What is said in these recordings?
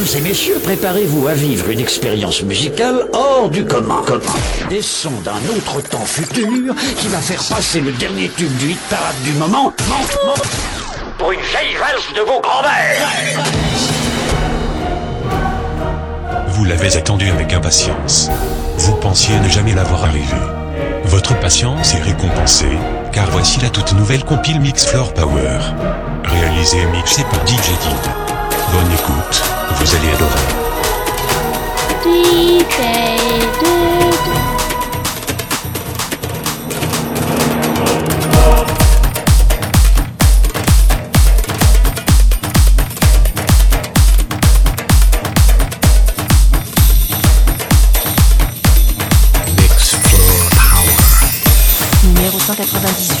Mesdames et messieurs, préparez-vous à vivre une expérience musicale hors du commun. Des sons d'un autre temps futur qui va faire passer le dernier tube du hit parade du moment pour une vieille de vos grands-mères. Vous l'avez attendu avec impatience. Vous pensiez ne jamais l'avoir arrivé. Votre patience est récompensée, car voici la toute nouvelle compile Mix Floor Power. Réalisée et mixée par DJ. Écoute, vous allez adorer. Numéro 198.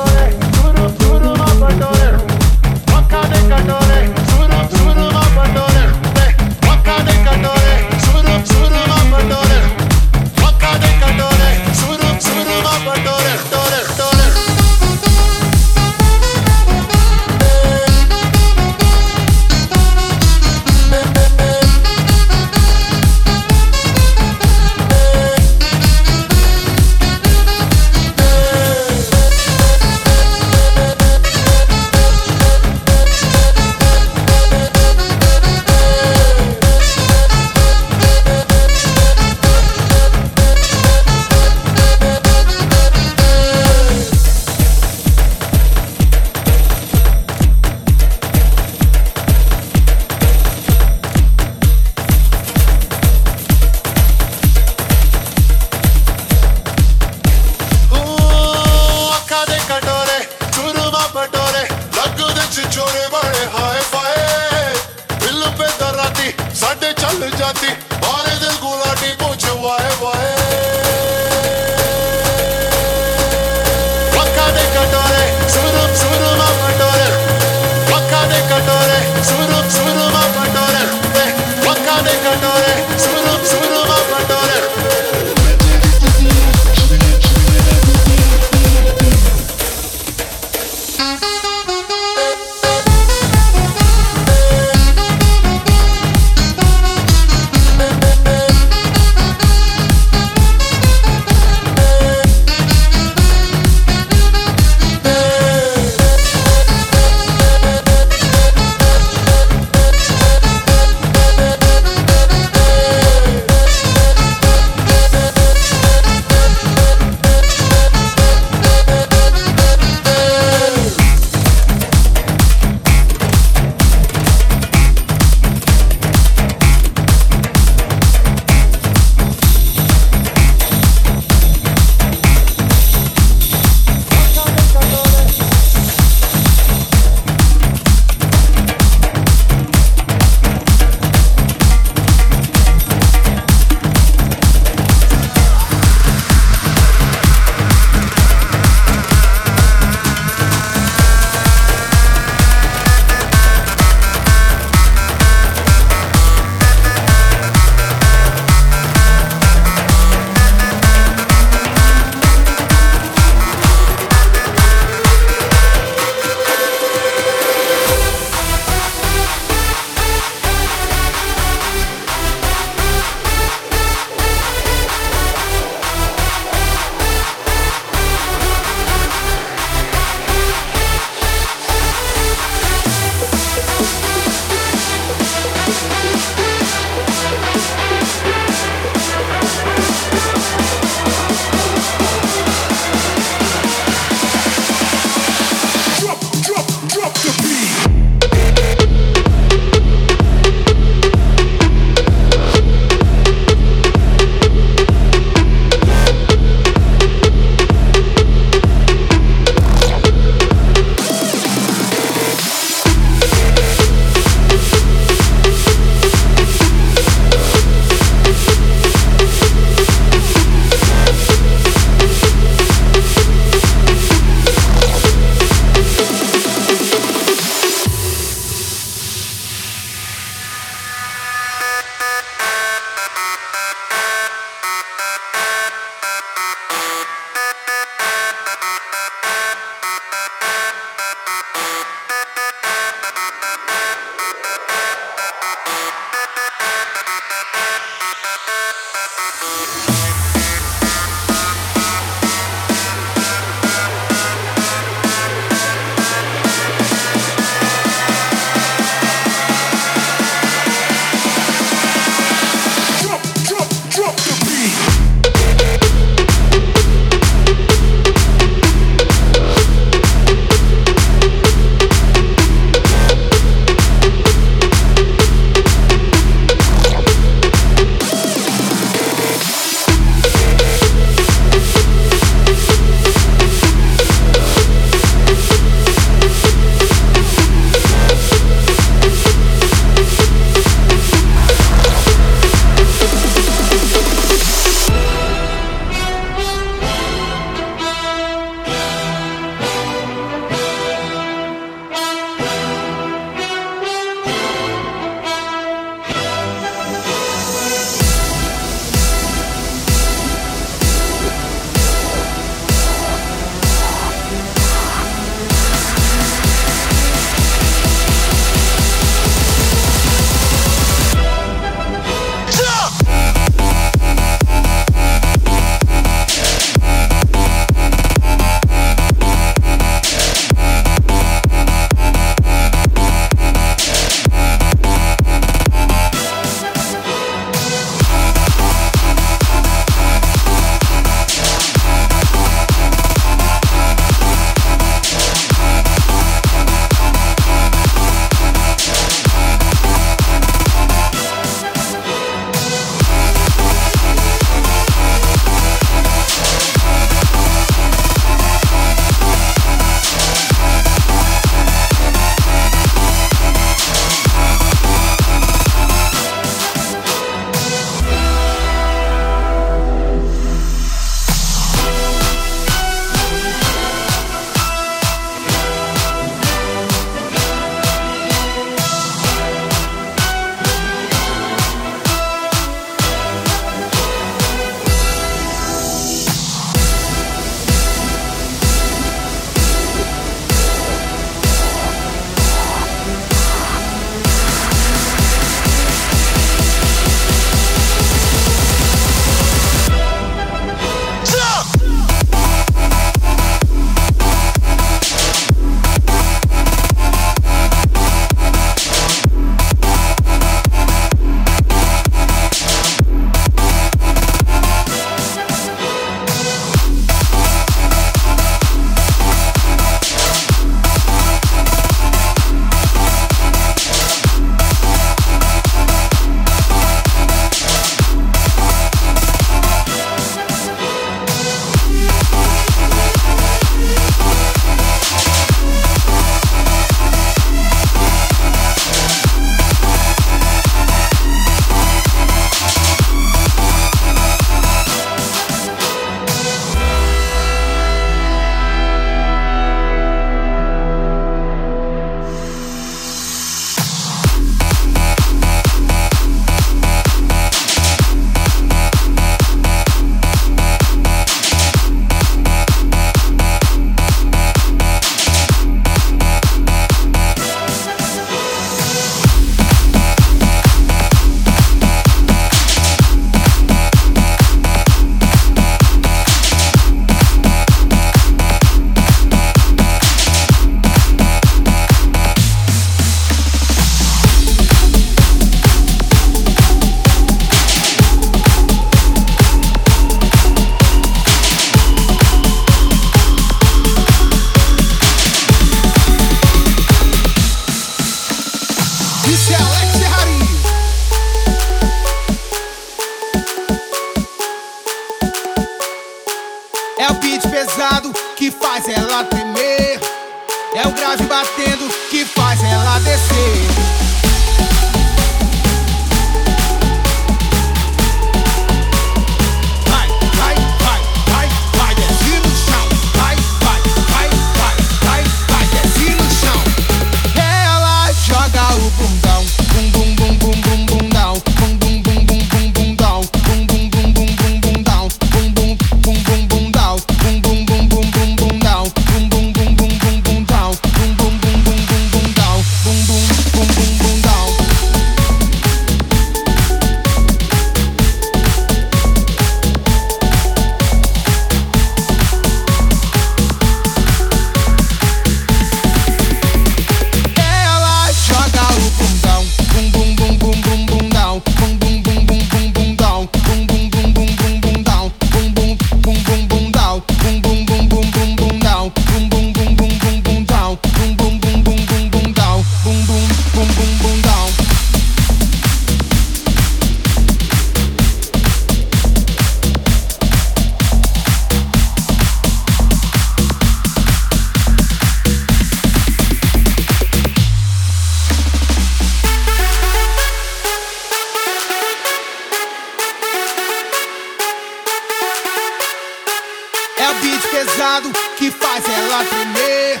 beat pesado que faz ela tremer.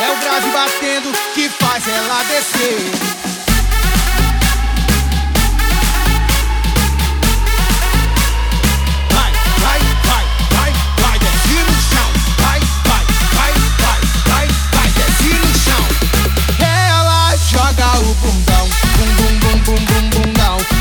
É o grave batendo que faz ela descer. joga o bundão, bum bum bum bum bum down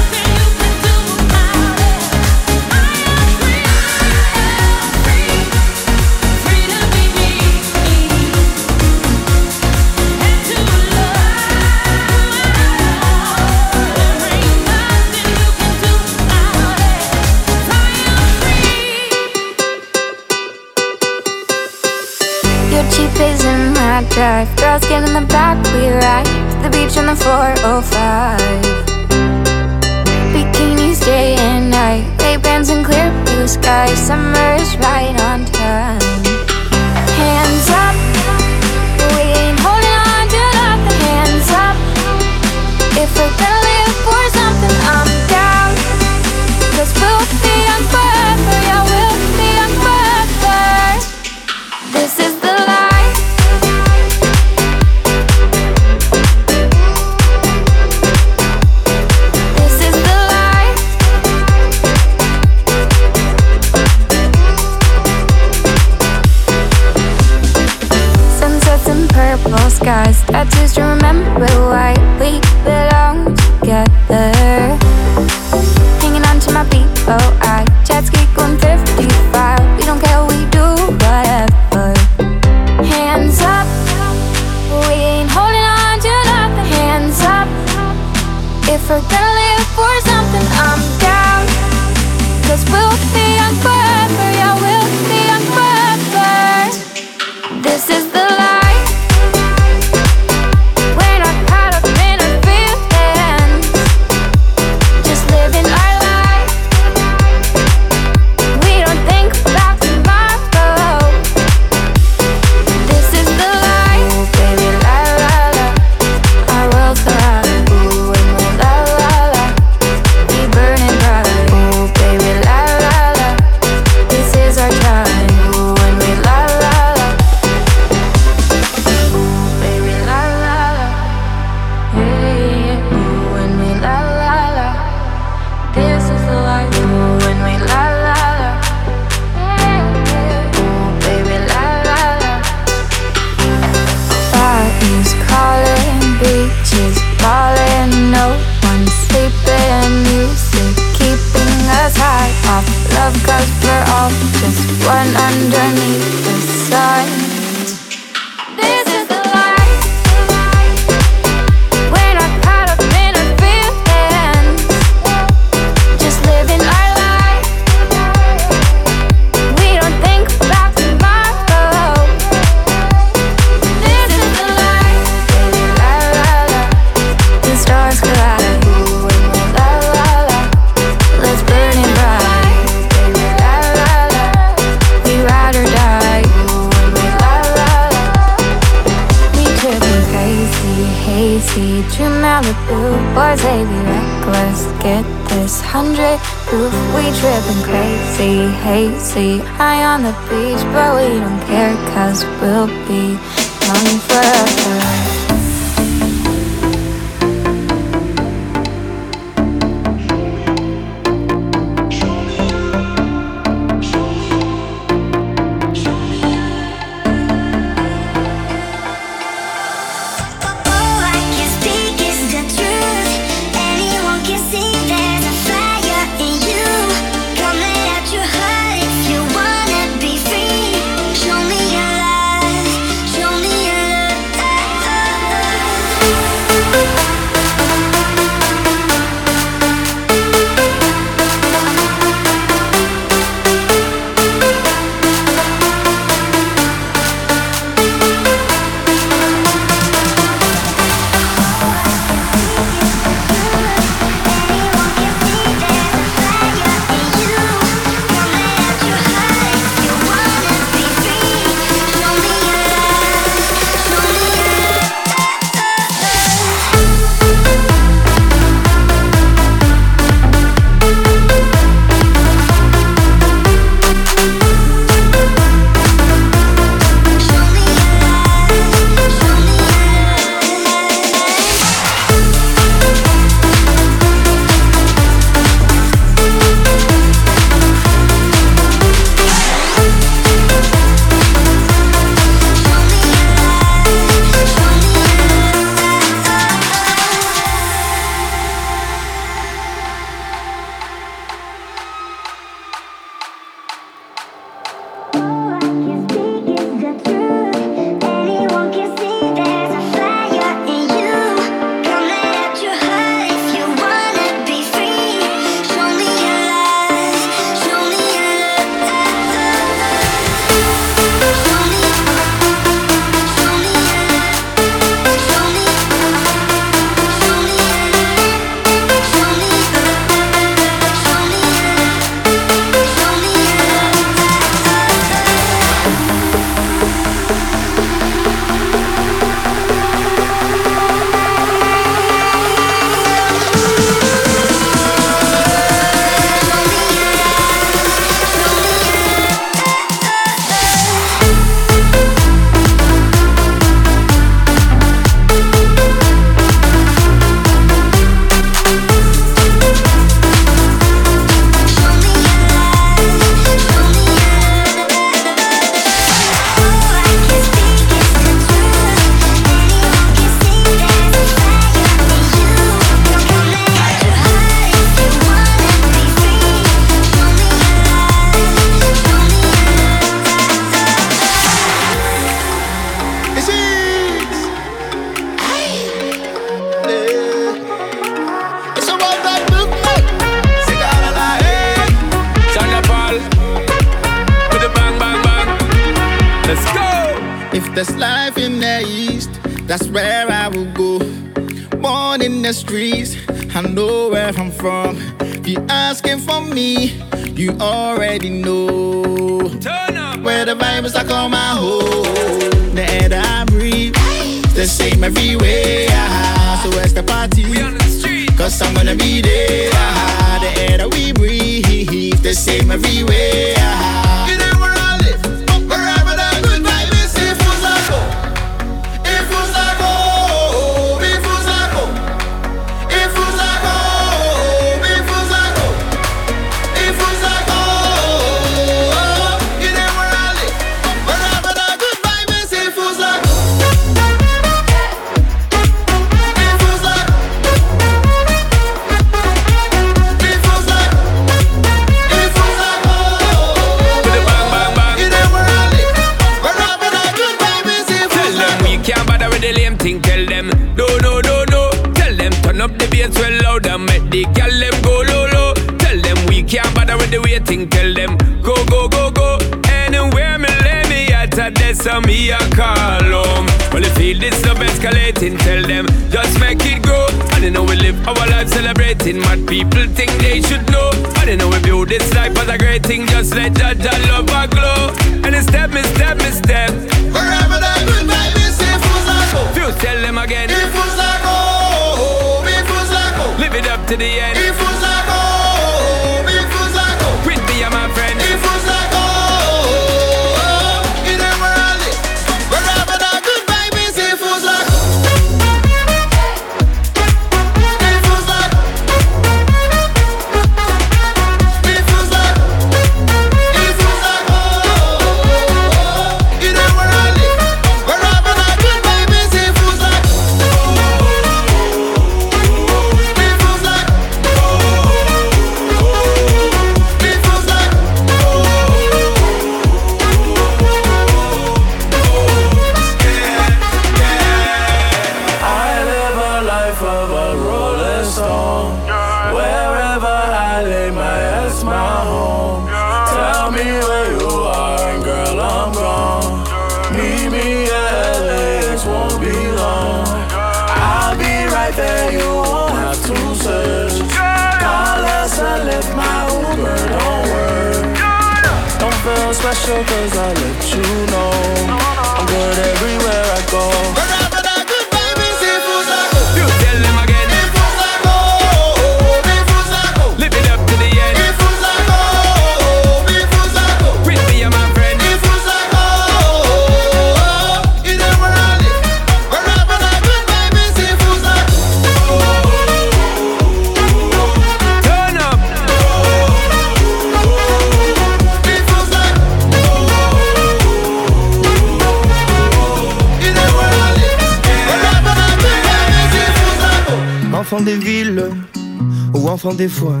des fois,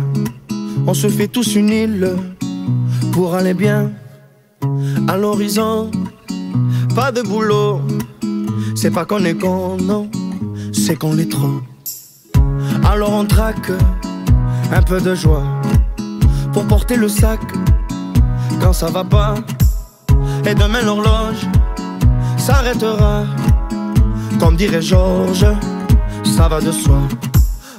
on se fait tous une île pour aller bien à l'horizon. Pas de boulot, c'est pas qu'on est con, non, c'est qu'on l'est trop. Alors on traque un peu de joie pour porter le sac quand ça va pas. Et demain l'horloge s'arrêtera, comme dirait Georges, ça va de soi.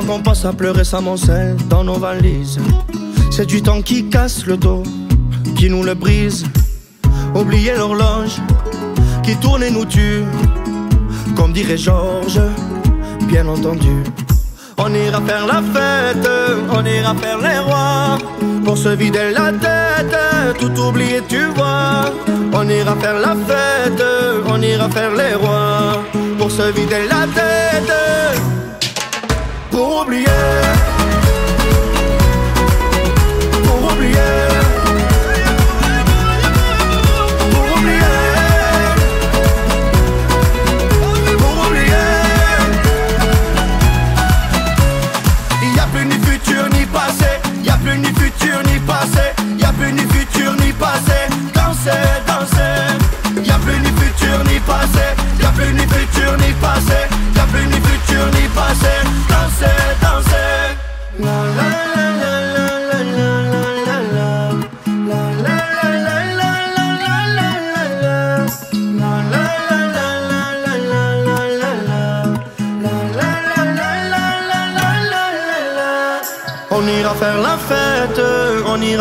temps qu'on passe à pleurer sa moncelle dans nos valises. C'est du temps qui casse le dos, qui nous le brise. Oubliez l'horloge qui tourne et nous tue. Comme dirait Georges, bien entendu. On ira faire la fête, on ira faire les rois. Pour se vider la tête, tout oublier, tu vois. On ira faire la fête, on ira faire les rois. Pour se vider la tête pour. Pour oublier. Oublier. Oublier. Il n'y a plus ni futur ni passé. Il n'y a plus ni futur ni passé. Il n'y a plus ni futur ni passé. Danser, danser. Il n'y a plus ni futur ni passé.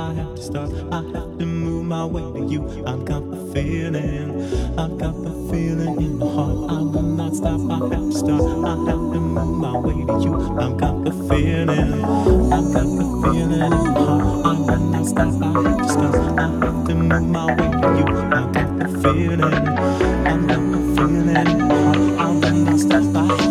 I have to start. I have to move my way to you. I've got the feeling. I've got the feeling in my heart. I will not stop. I have to start. I have to move my way to you. I've got the feeling. I've got the feeling in my heart. I will not stop. I have to start. I have to move my way to you. I've got the feeling. I've got the feeling in my heart. I will not stop. I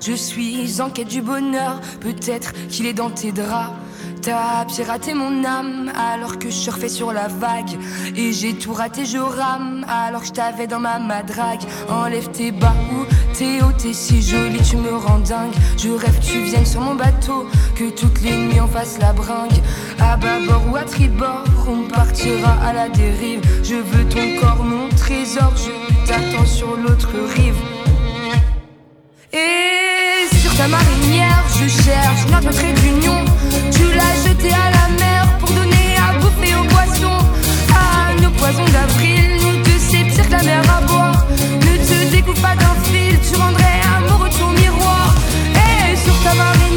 Je suis en quête du bonheur, peut-être qu'il est dans tes draps. T'as piraté mon âme alors que je surfais sur la vague. Et j'ai tout raté, je rame alors que je t'avais dans ma madrague. Enlève tes bas ou t'es haut, t'es si jolie, tu me rends dingue. Je rêve tu viennes sur mon bateau, que toutes les nuits on fasse la bringue. À bâbord ou à tribord, on partira à la dérive. Je veux ton corps, mon trésor, je t'attends sur l'autre rive. Et sur ta marinière, je cherche notre trait d'union. Tu l'as jeté à la mer pour donner à bouffer aux poissons. À nos poisons d'avril, nous deux c'est la mer à boire. Ne te découpe pas d'un fil, tu rendrais amoureux ton miroir. Et sur ta marinière,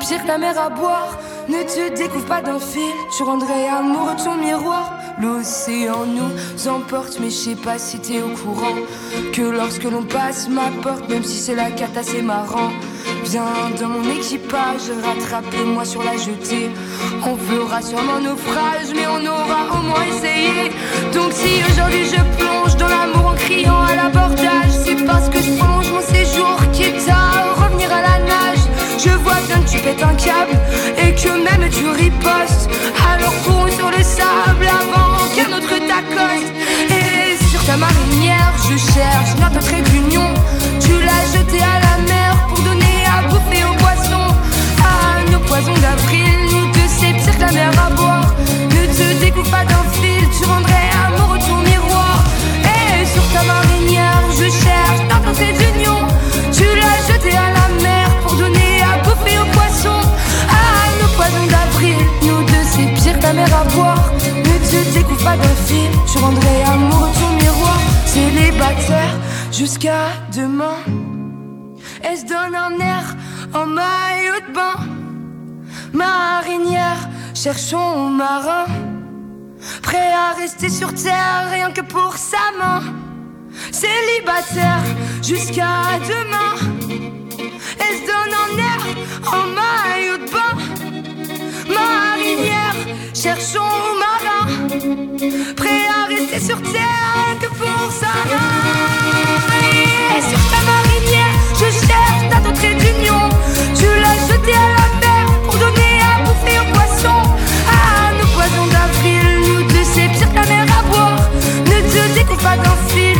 pire que la mer à boire. Ne te découvre pas d'un fil, tu rendrais amoureux ton miroir. L'océan nous emporte, mais je sais pas si t'es au courant. Que lorsque l'on passe ma porte, même si c'est la carte assez marrant. Viens dans mon équipage, rattrape-moi sur la jetée. On fera sûrement naufrage, mais on aura au moins essayé. Donc si aujourd'hui je plonge dans l'amour en criant à l'abordage, c'est parce que je plonge mon séjour, quitte à revenir à la nage. Je vois bien que tu pètes un câble et que même tu ripostes. Alors cours sur le sable avant qu'un autre t'accoste. Et sur ta marinière, je cherche notre trait d'union. Tu l'as jeté à la mer pour donner à bouffer aux poissons. À nos poisons d'avril, nous deux c'est pire que la mer à boire. Ne te découpe pas d'un fil, tu rendrais boire. Ne te découvre pas d'un fil, tu rendrais amoureux ton miroir. Célibataire jusqu'à demain. Elle se donne un air en maillot de bain? Marinière, cherchons marin. Prêt à rester sur terre rien que pour sa main. Célibataire jusqu'à demain. Elle se donne en air en maillot Cherchons marin. Prêt à rester sur terre que pour sa. Et sur ta marinière, je cherche ta trait d'union. Tu l'as jeté à la mer pour donner à bouffer aux poissons. À nos poisons d'avril, nous deux c'est pire que la mer à boire. Ne te découpe pas d'un fil,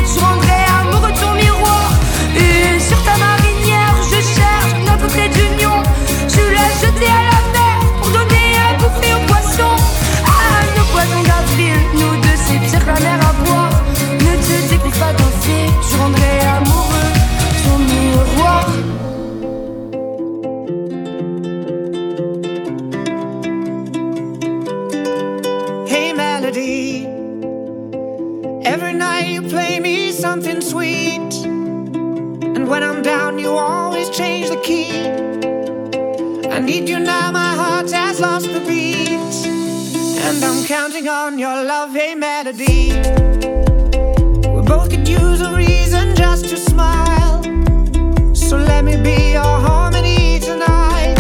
something sweet, and when I'm down, you always change the key. I need you now, my heart has lost the beat, and I'm counting on your love. Hey melody, we both could use a reason just to smile, so let me be your harmony tonight.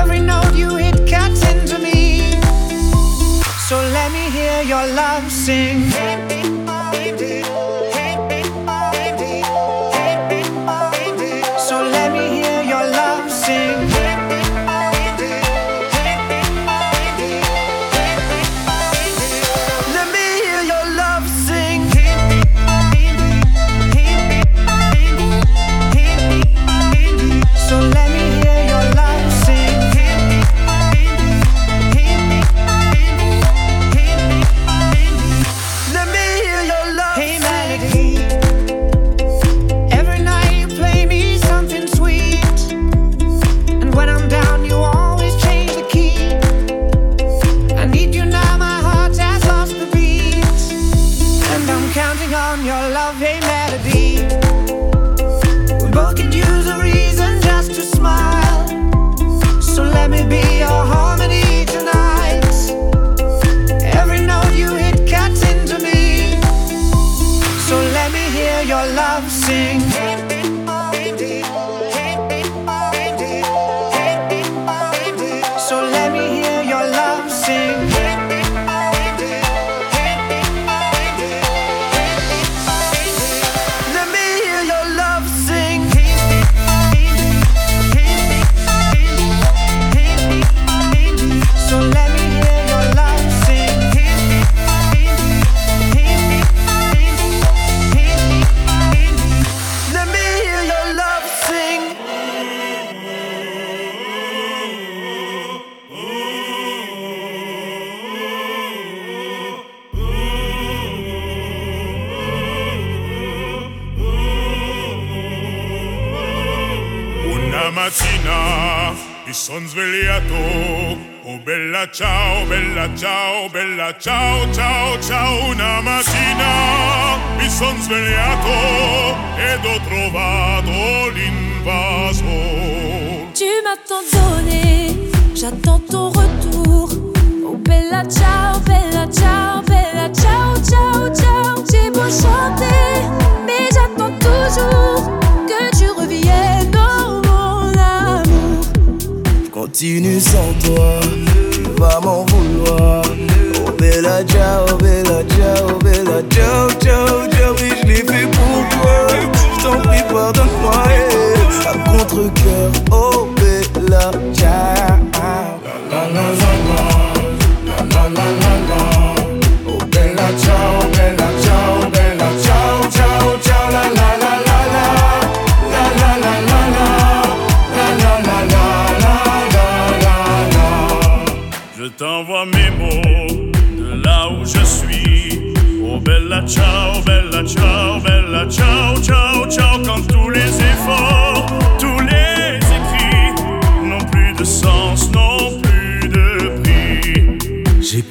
Every note you hit cuts into me. So let me hear your love sing.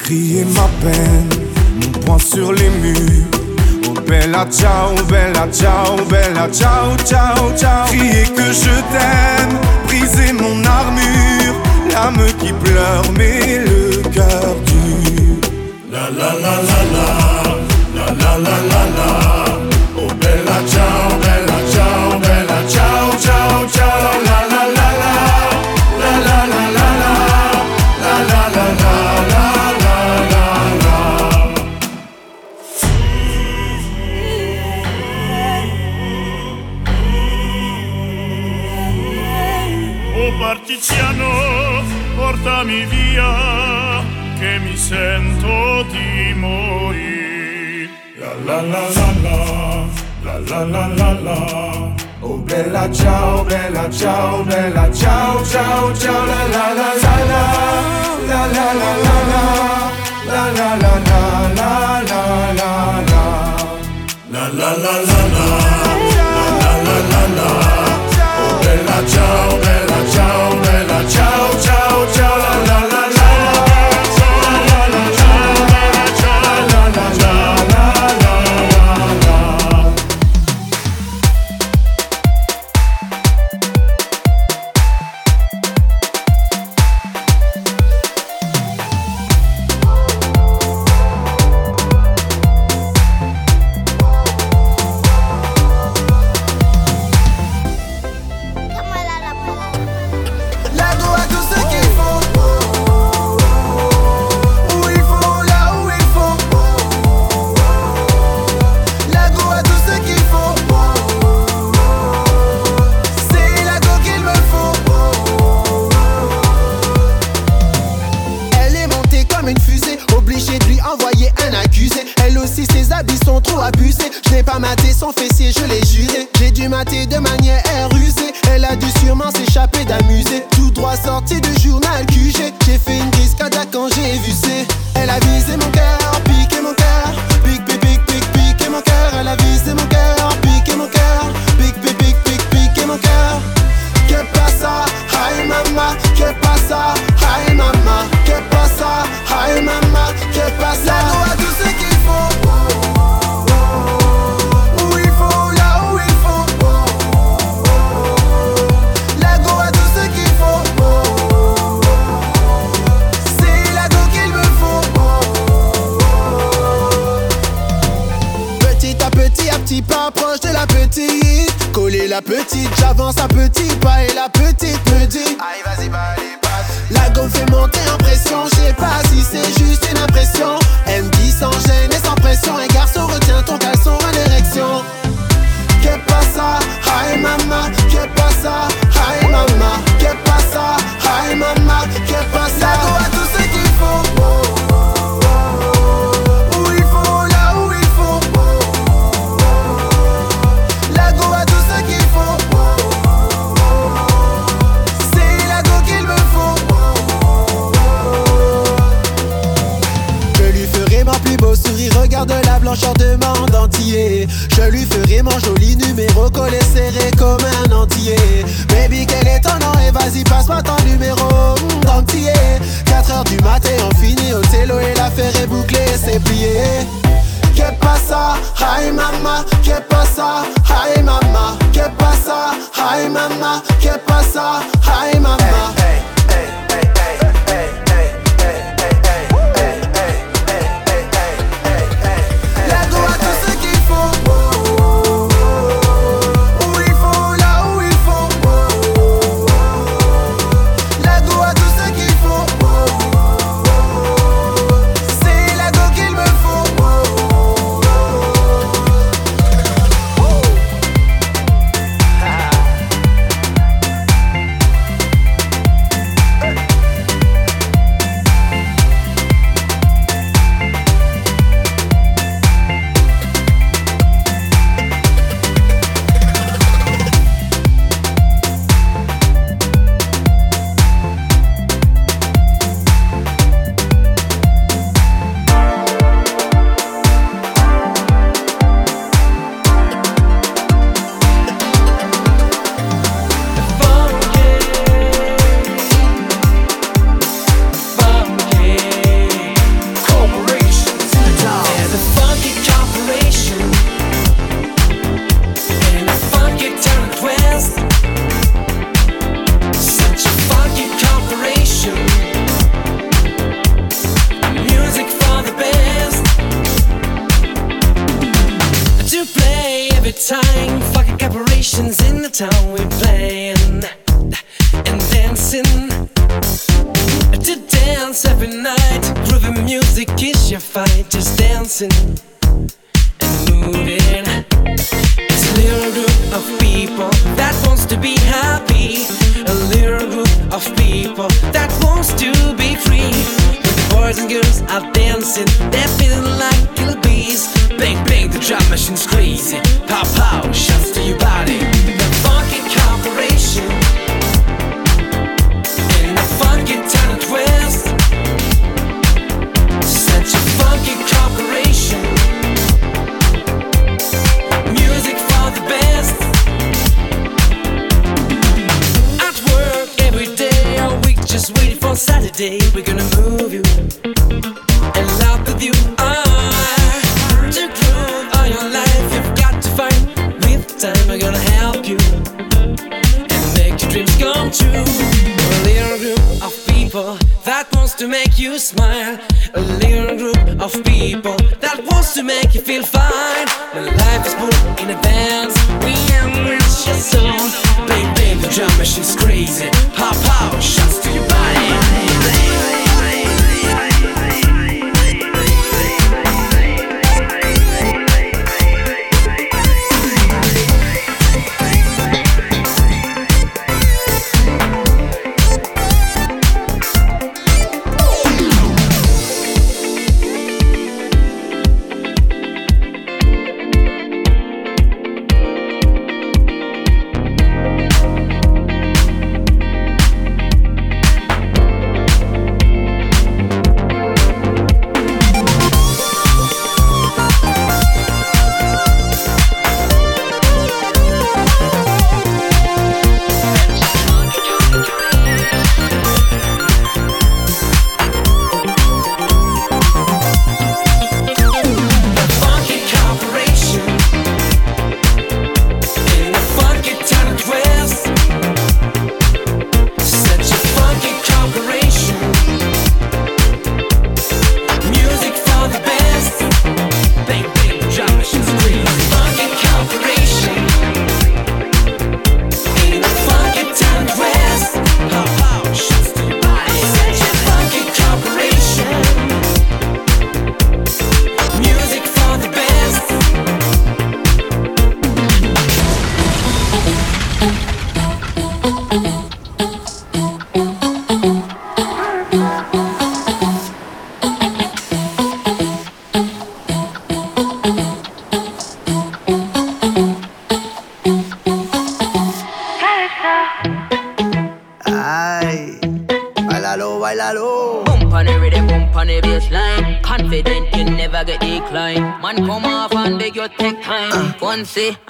crier ma peine, mon poing sur les murs. Oh bella ciao, bella ciao, bella ciao, ciao, ciao. Crier que je t'aime, briser mon armure, l'âme qui pleure mais le cœur dur. La la la la la, la la la la la, oh bella ciao. portami via che mi sento di morire. La la la la la, la la la la la. Oh bella ciao, bella ciao, bella ciao, ciao, ciao, la la la la la, la la la la la, la la la la la la la la. La la la la la, la la la la la, oh bella ciao, bella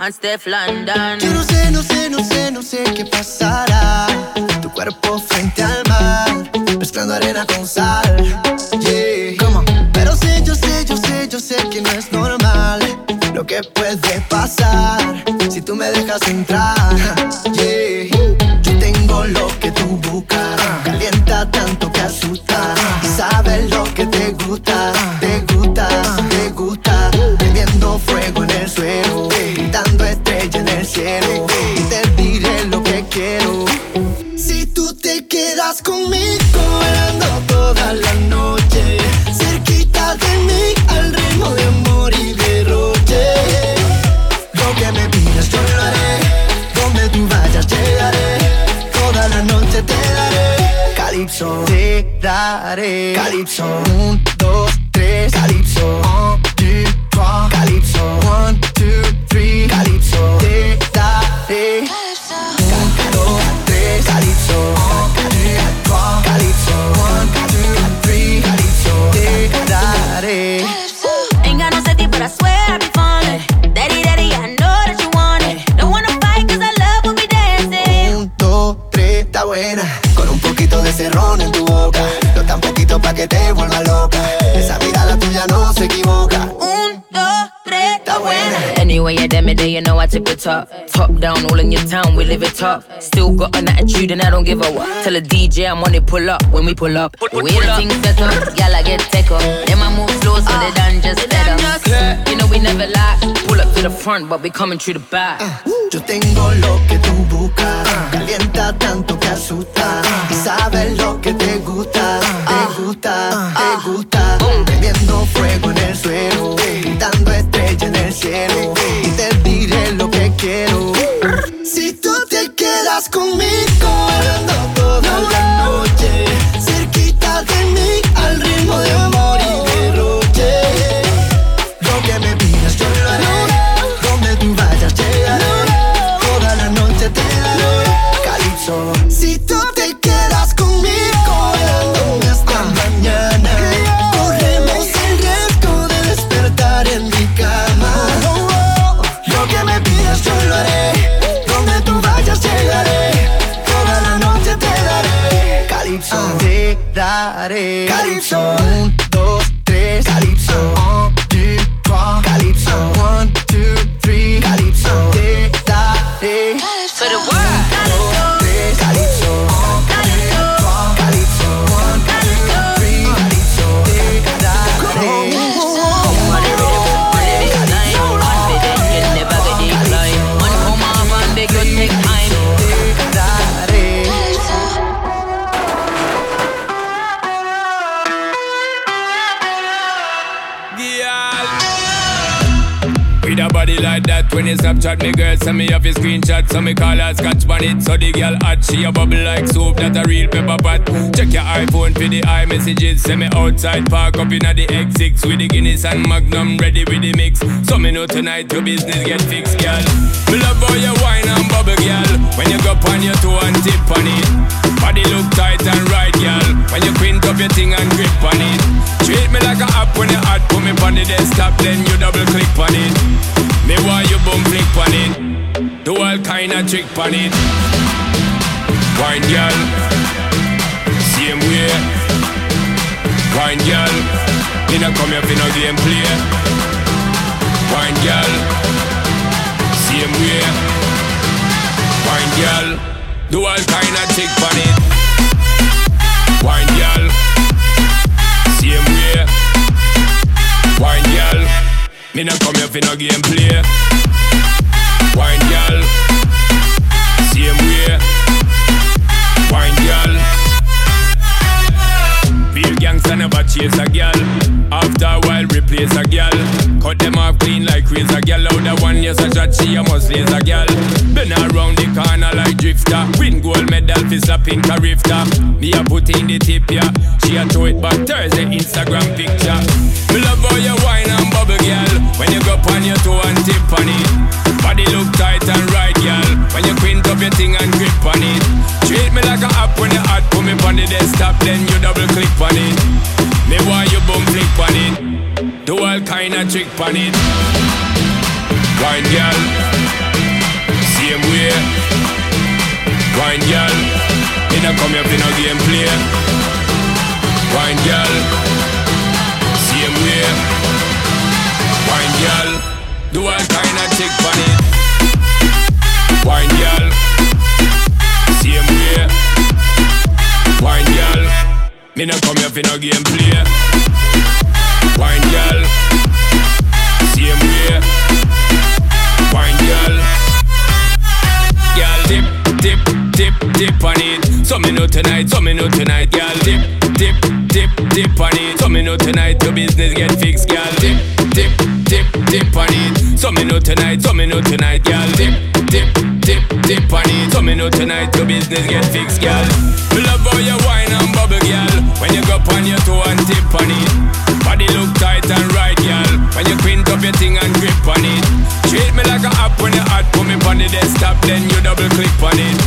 and Steph London. te daré. Calypso. Te daré. Calypso. Un, dos, tres. Calypso. Un, deux, trois te vuelva loca. Esa mirada tuya no se equivoca. Un, dos, tres, está buena. Anyway, at the end of you know I tip the top. Top down, all in your town, we live it top. Still got an attitude and I don't give a what. Tell the DJ I'm on it, pull up. When we pull up, pull, we the things set up. Y'all I get tech up. Then my move slow so they done just ah, better. You know we never lie. Pull up to the front, but we coming through the back. Uh, yo tengo lo que tú buscas, calienta tanto que asusta y sabes lo que te gusta. Gusta, te gusta. Prendiendo fuego en el suelo, dando estrella en el cielo like that, when you Snapchat me girl, send me off a screenshot, so me call her scotch on it. So the girl hot, she a bubble like soap, that a real pepper pot. Check your iPhone for the iMessages, send me outside, park up in the X6 with the Guinness and Magnum ready with the mix. So me know tonight your business get fixed, girl. Me love how you wine and bubble, girl. When you go on your toe and tip on it, body look tight and right, girl. When you quint up your thing and grip on it, treat me like a app when you hot, put me on the desktop, then you double click on it. Me want you boom flick on it. Do all kind of trick on it. Wine girl, same way. Wine girl, me not come here for no game play. Wine girl, same way. Wine girl, do all kind of trick on it. Me not come here for no game play. Wine girl, same way. Wine girl. Real gangster never chase a girl. After a while, replace a girl. Cut them like razor girl. Out the one yes a shot, she a must lace a girl. Been around the corner like drifter. Win gold medal for slapping a rifter. Me a put in the tip yeah. She a throw it back Thursday Instagram picture. Me love how you wine and bubble girl. When you go on your toe and tip on it. Body look tight and right girl. When you quint up your thing and grip on it. Treat me like a app when you hot. Put me on the desktop then you double click on it. Me want you boom flick on it. Do all kind of trick on it. Wine girl, same way. Wine girl, me not come here for no game play. Wine girl, same way. Wine girl, do all kind of trick on it. Wine girl, same way. Wine girl, me not come here for no game play. Wine girl, same way. Wine girl, girl dip, dip, dip, dip on it. So me know tonight, so me know tonight, girl dip, dip, dip, dip on it. So me know tonight your business get fixed, girl dip, dip, dip, dip on it. So me know tonight, so me know tonight, girl dip, dip, dip, dip on it. So me know tonight your business get fixed, girl. Me love how you wine and bubble, girl. When you go on your toe and tip on it. Body look tight and right, girl. When you quint up your thing and grip on it. Treat me like a app when you hot. Put me on the desktop, then you double click on it.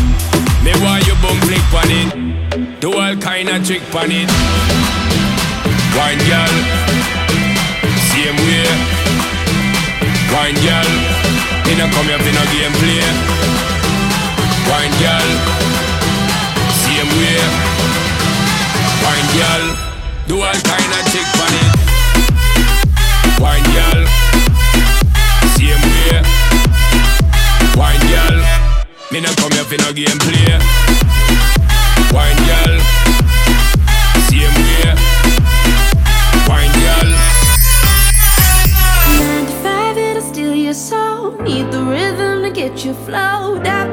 Me want you boom flick on it. Do all kind of trick on it. Wine girl, same way. Wine girl, me no come here for no game play. Wine girl, same way. Wine girl, do all kind of trick on it. Wine girl, same way. Wine girl, me no come here for no game play. Wine girl, same way. Wine girl. 95, it'll steal your soul. Need the rhythm to get you flow. can't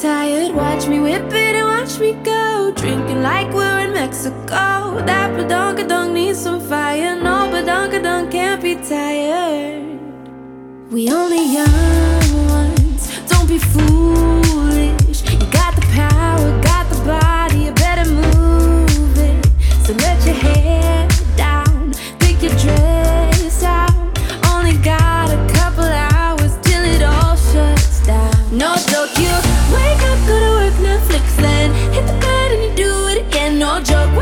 tired. Watch me whip it and watch me go. Drinking like we're in Mexico. That badonka needs some fire. No, badonka can't be tired. We only young ones, don't be foolish. You got the power, got the body, you better move it. So let your hair down, pick your dress out. Only got a couple hours till it all shuts down. No joke, you Then hit the bed and you do it again. No joke,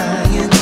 trying